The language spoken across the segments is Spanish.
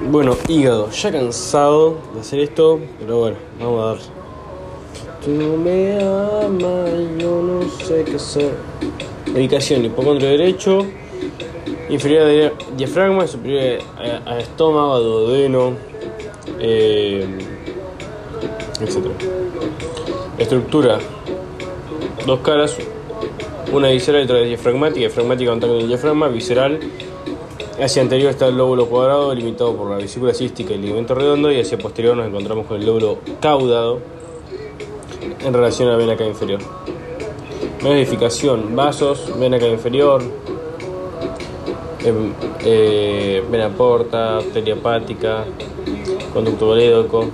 Bueno, hígado, ya cansado de hacer esto, pero bueno, vamos a dar. Tú me amas, yo no sé qué hacer. Medicación, hipocondrio derecho, inferior a diafragma, superior a, estómago, a duodeno, eh, etc. Estructura, dos caras, una visceral y otra diafragmática, diafragmática contacto con el diafragma, visceral Hacia anterior está el lóbulo cuadrado, limitado por la vesícula cística y el ligamento redondo, y hacia posterior nos encontramos con el lóbulo caudado en relación a la vena cava inferior. Modificación, vasos, vena cava inferior, em, eh, vena porta, arteria hepática, conducto golédoco,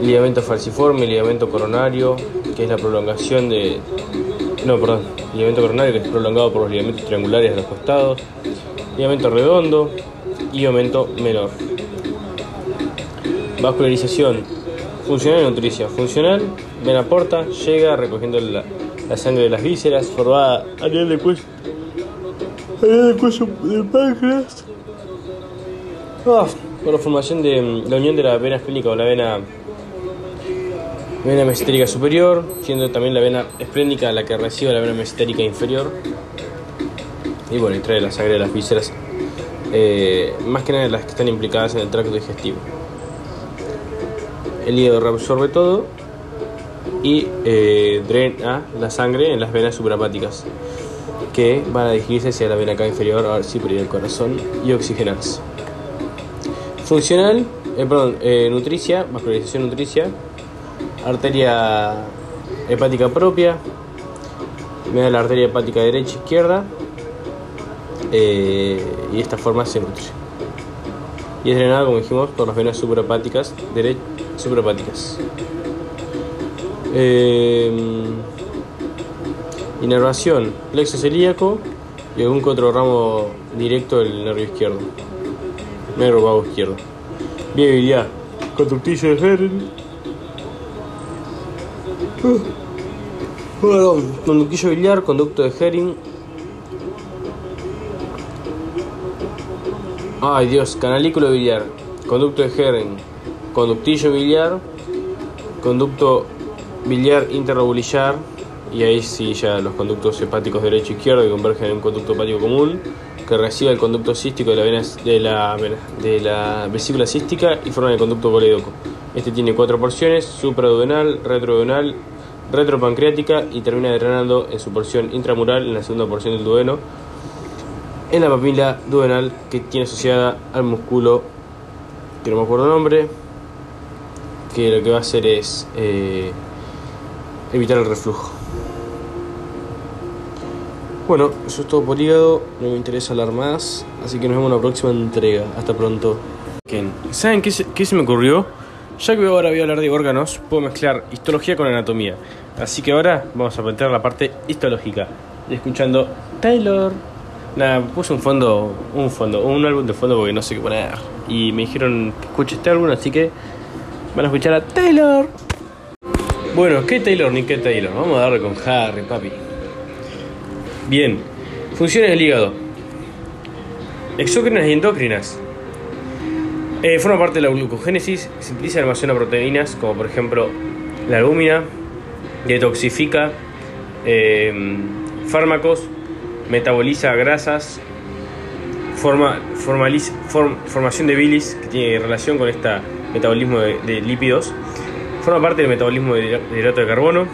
ligamento falciforme, ligamento coronario, que es la prolongación de. No, perdón, ligamento coronario que es prolongado por los ligamentos triangulares de los costados aumento redondo y aumento menor. Vascularización funcional y nutricia. Funcional, vena porta, llega recogiendo la, sangre de las vísceras, formada a nivel del cuello, a nivel del cuello del páncreas. Ah, por la formación de la unión de la vena esplénica o la vena vena mesentérica superior, siendo también la vena esplénica la que recibe la vena mesentérica inferior y bueno, y trae la sangre de las vísceras, eh, más que nada las que están implicadas en el tracto digestivo. El hígado reabsorbe todo y eh, drena la sangre en las venas suprapáticas que van a dirigirse hacia la vena acá inferior, a superior del corazón y oxigenarse. Funcional, eh, perdón, nutricia, vascularización nutricia, arteria hepática propia, me da la arteria hepática derecha izquierda, eh, y de esta forma se nutre. Y es drenado, como dijimos, por las venas suprapáticas, suprapáticas. Eh, inervación, plexo celíaco y algún que otro ramo directo del nervio izquierdo, nervio vago izquierdo. Vía biliar, conductillo de Herring. Bueno, conductillo biliar, conducto de Herring Ay Dios, canalículo biliar, conducto de Herring, conductillo biliar, conducto biliar interrobulillar y ahí sí ya los conductos hepáticos derecho e izquierdo que convergen en un conducto hepático común que recibe el conducto cístico de la, vena, de la, de la vesícula cística y forma el conducto colédoco. Este tiene cuatro porciones, supraduodenal, retroduodenal, retropancreática y termina drenando en su porción intramural en la segunda porción del duodeno en la papila duodenal que tiene asociada al músculo que no me acuerdo el nombre que lo que va a hacer es eh, evitar el reflujo bueno, eso es todo por hígado, no me interesa hablar más, así que nos vemos en la próxima entrega. Hasta pronto. ¿Saben qué se, me ocurrió? Ya que ahora voy a hablar de órganos, puedo mezclar histología con anatomía. Así que ahora vamos a plantear la parte histológica. Escuchando Taylor. Nada, puse un fondo, un fondo, un álbum de fondo porque no sé qué poner. Y me dijeron que escuche este álbum, así que van a escuchar a Taylor. Bueno, ¿qué Taylor ni qué Taylor? Vamos a darle con Harry, papi. Bien, funciones del hígado. Exócrinas y endócrinas. Eh, forma parte de la glucogénesis, sintetiza y almacena proteínas, como por ejemplo la albúmina, detoxifica eh, fármacos, metaboliza grasas, forma, formaliza, formación de bilis, que tiene relación con este metabolismo de, lípidos, forma parte del metabolismo de hidrato de carbono,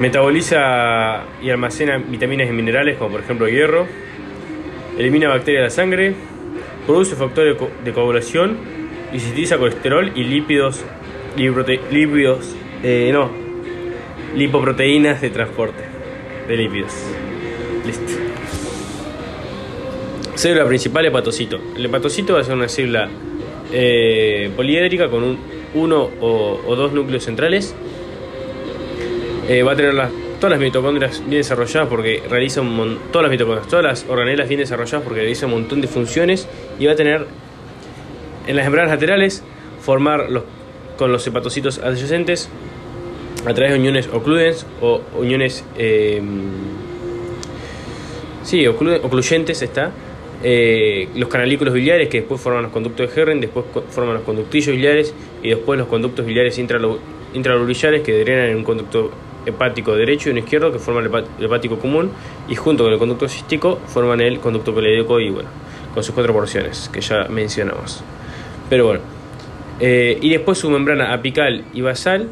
metaboliza y almacena vitaminas y minerales, como por ejemplo hierro, elimina bacterias de la sangre, produce factores de coagulación. Y colesterol y lípidos, lípidos eh, no, lipoproteínas de transporte de lípidos. Listo. Célula principal, hepatocito. El hepatocito va a ser una célula eh, poliédrica con un, uno o, dos núcleos centrales. Eh, va a tener las, todas las mitocondrias bien desarrolladas porque realiza un todas las mitocondrias, todas las organelas bien desarrolladas porque realiza un montón de funciones y va a tener en las membranas laterales formar los, con los hepatocitos adyacentes a través de uniones ocludens o uniones eh, sí, ocluyentes está eh, los canalículos biliares que después forman los conductos de Herring, después forman los conductillos biliares y después los conductos biliares intralobulares que drenan en un conducto hepático derecho y uno izquierdo que forman el hepático común y junto con el conducto cístico forman el conducto coléico y bueno, con sus cuatro porciones que ya mencionamos. Pero bueno, eh, y después su membrana apical y basal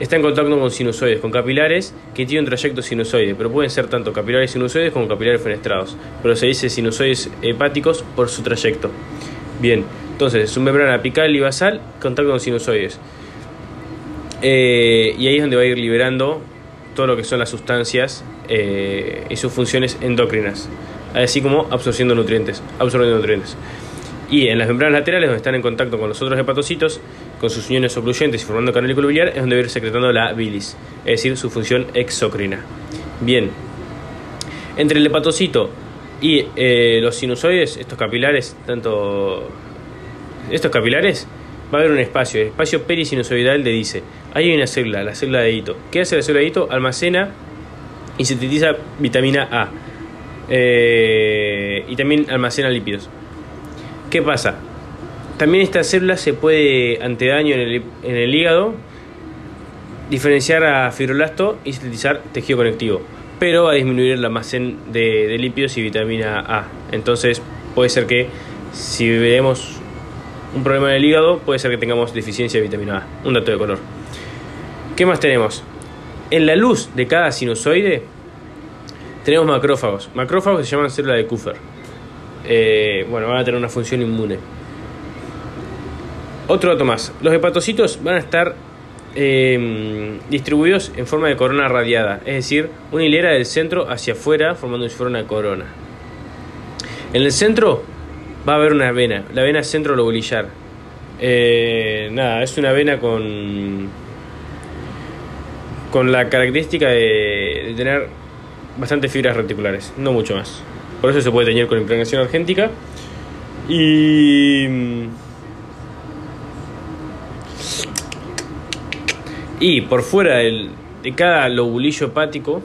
está en contacto con sinusoides, con capilares que tienen trayecto sinusoide, pero pueden ser tanto capilares sinusoides como capilares fenestrados. Pero se dice sinusoides hepáticos por su trayecto. Bien, entonces su membrana apical y basal, contacto con sinusoides. Eh, y ahí es donde va a ir liberando todo lo que son las sustancias eh, y sus funciones endocrinas, así como absorbiendo nutrientes, absorbiendo nutrientes. Y en las membranas laterales, donde están en contacto con los otros hepatocitos, con sus uniones ocluyentes y formando canalículo biliar, es donde va a ir secretando la bilis, es decir, su función exocrina. Bien, entre el hepatocito y eh, los sinusoides, estos capilares, tanto estos capilares, va a haber un espacio, el espacio perisinusoidal de dice. Ahí hay una célula, la célula de hito. ¿Qué hace la célula de hito? Almacena y sintetiza vitamina A. Eh, y también almacena lípidos. ¿Qué pasa? También esta célula se puede, ante daño en el, hígado, diferenciar a fibroblasto y sintetizar tejido conectivo, pero va a disminuir el almacén de, lípidos y vitamina A. Entonces puede ser que si vemos un problema en el hígado, puede ser que tengamos deficiencia de vitamina A. Un dato de color. ¿Qué más tenemos? En la luz de cada sinusoide tenemos macrófagos. Macrófagos se llaman células de Kupfer. Eh, bueno, van a tener una función inmune. Otro dato más. Los hepatocitos van a estar em, distribuidos en forma de corona radiada, es decir, una hilera del centro hacia afuera formando una corona. En el centro va a haber una vena, la vena centro lobulillar. Eh, nada, es una vena con, con la característica de tener bastantes fibras reticulares, no mucho más. Por eso se puede teñir con impregnación argéntica. Y. Y por fuera de cada lobulillo hepático,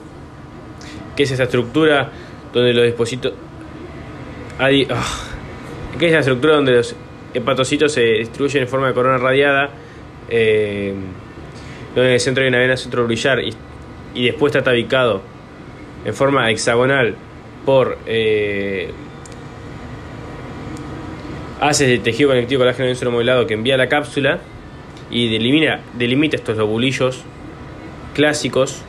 que es esa estructura donde los dispositos. Hay, ah, que es esa estructura donde los hepatocitos se distribuyen en forma de corona radiada, eh, donde en el centro hay una vena centro y, y después está tabicado en forma hexagonal por eh, haces de tejido conectivo colágeno denso modelado que envía la cápsula y delimita, delimita estos lobulillos clásicos.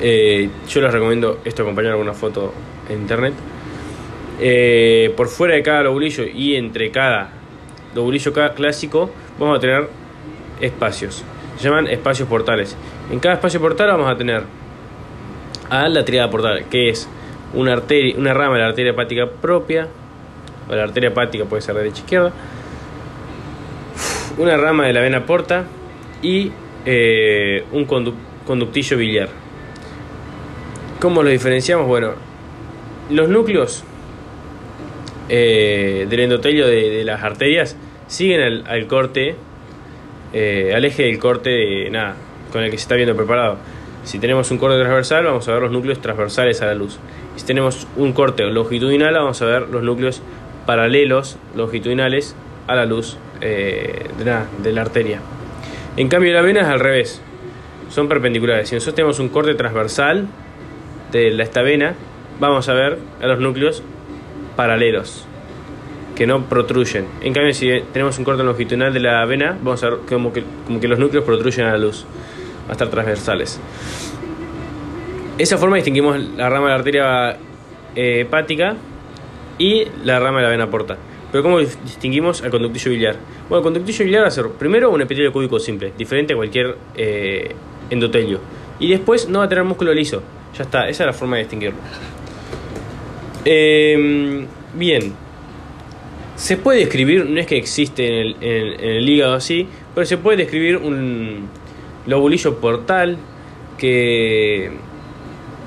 Eh, yo les recomiendo esto acompañar alguna foto en internet. Eh, por fuera de cada lobulillo y entre cada lobulillo clásico vamos a tener espacios. Se llaman espacios portales. En cada espacio portal vamos a tener a la triada portal, que es una, arteria, una rama de la arteria hepática propia, o la arteria hepática puede ser derecha izquierda, una rama de la vena porta y eh, un conductillo biliar. ¿Cómo lo diferenciamos? Bueno, los núcleos eh, del endotelio de, las arterias siguen al, corte, eh, al eje del corte de, nada, con el que se está viendo preparado. Si tenemos un corte transversal, vamos a ver los núcleos transversales a la luz. Si tenemos un corte longitudinal, vamos a ver los núcleos paralelos longitudinales a la luz eh, de, la, arteria. En cambio, la vena es al revés, son perpendiculares. Si nosotros tenemos un corte transversal de esta vena, vamos a ver a los núcleos paralelos que no protruyen. En cambio, si tenemos un corte longitudinal de la vena, vamos a ver como que, como que los núcleos protruyen a la luz a estar transversales. esa forma distinguimos la rama de la arteria eh, hepática y la rama de la vena porta. Pero ¿cómo distinguimos al conductillo biliar? Bueno, el conductillo biliar va a ser primero un epitelio cúbico simple, diferente a cualquier eh, endotelio. Y después no va a tener músculo liso. Ya está, esa es la forma de distinguirlo. Em, bien. Se puede describir, no es que existe en el, en el hígado así, pero se puede describir un, lobulillo portal que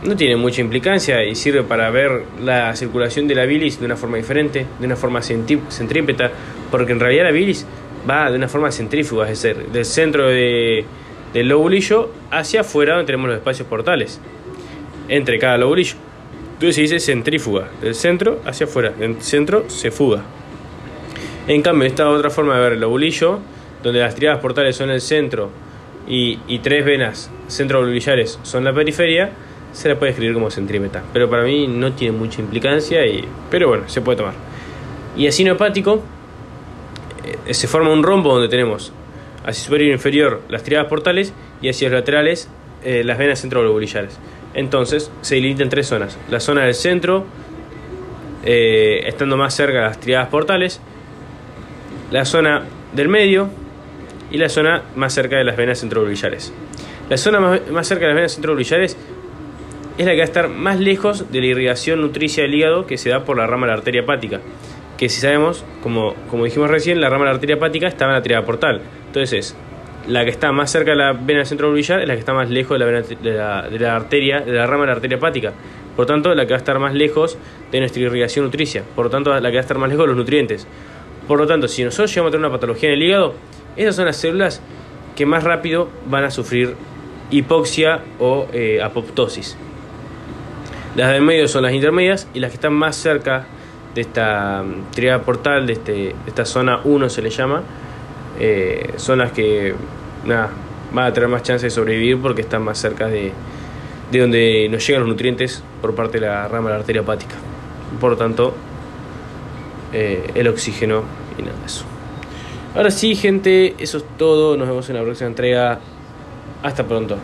no tiene mucha implicancia y sirve para ver la circulación de la bilis de una forma diferente, de una forma centrípeta, porque en realidad la bilis va de una forma centrífuga, es decir, del centro de, del lobulillo hacia afuera donde tenemos los espacios portales, entre cada lobulillo. Entonces se dice centrífuga, del centro hacia afuera, del centro se fuga. En cambio, esta otra forma de ver el ovulillo, donde las triadas portales son el centro y, tres venas centrovolulillares son la periferia, se la puede escribir como centrímeta. Pero para mí no tiene mucha implicancia, y, pero bueno, se puede tomar. Y así hepático, eh, se forma un rombo donde tenemos hacia superior e inferior las triadas portales y hacia laterales eh, las venas centrovolulillares. Entonces se delimita en tres zonas. La zona del centro, eh, estando más cerca de las triadas portales, la zona del medio y la zona más cerca de las venas centrovolulillares. La zona más, cerca de las venas centrovolulillares es la que va a estar más lejos de la irrigación nutricia del hígado que se da por la rama de la arteria hepática. Que si sabemos, como, como dijimos recién, la rama de la arteria hepática estaba en la triada portal. Entonces, la que está más cerca de la vena centrovolular es la que está más lejos de la, de la, arteria, de la rama de la arteria hepática. Por tanto, la que va a estar más lejos de nuestra irrigación nutricia. Por lo tanto, la que va a estar más lejos de los nutrientes. Por lo tanto, si nosotros llegamos a tener una patología en el hígado, esas son las células que más rápido van a sufrir hipoxia o eh, apoptosis. Las del medio son las intermedias y las que están más cerca de esta mm, triada portal, de, este, esta zona 1 se le llama, eh, son las que nada, van a tener más chance de sobrevivir porque están más cerca de, de donde nos llegan los nutrientes por parte de la rama de la arteria hepática. Por lo tanto, eh, el oxígeno y nada de eso. Ahora sí, gente, eso es todo. Nos vemos en la próxima entrega. Hasta pronto.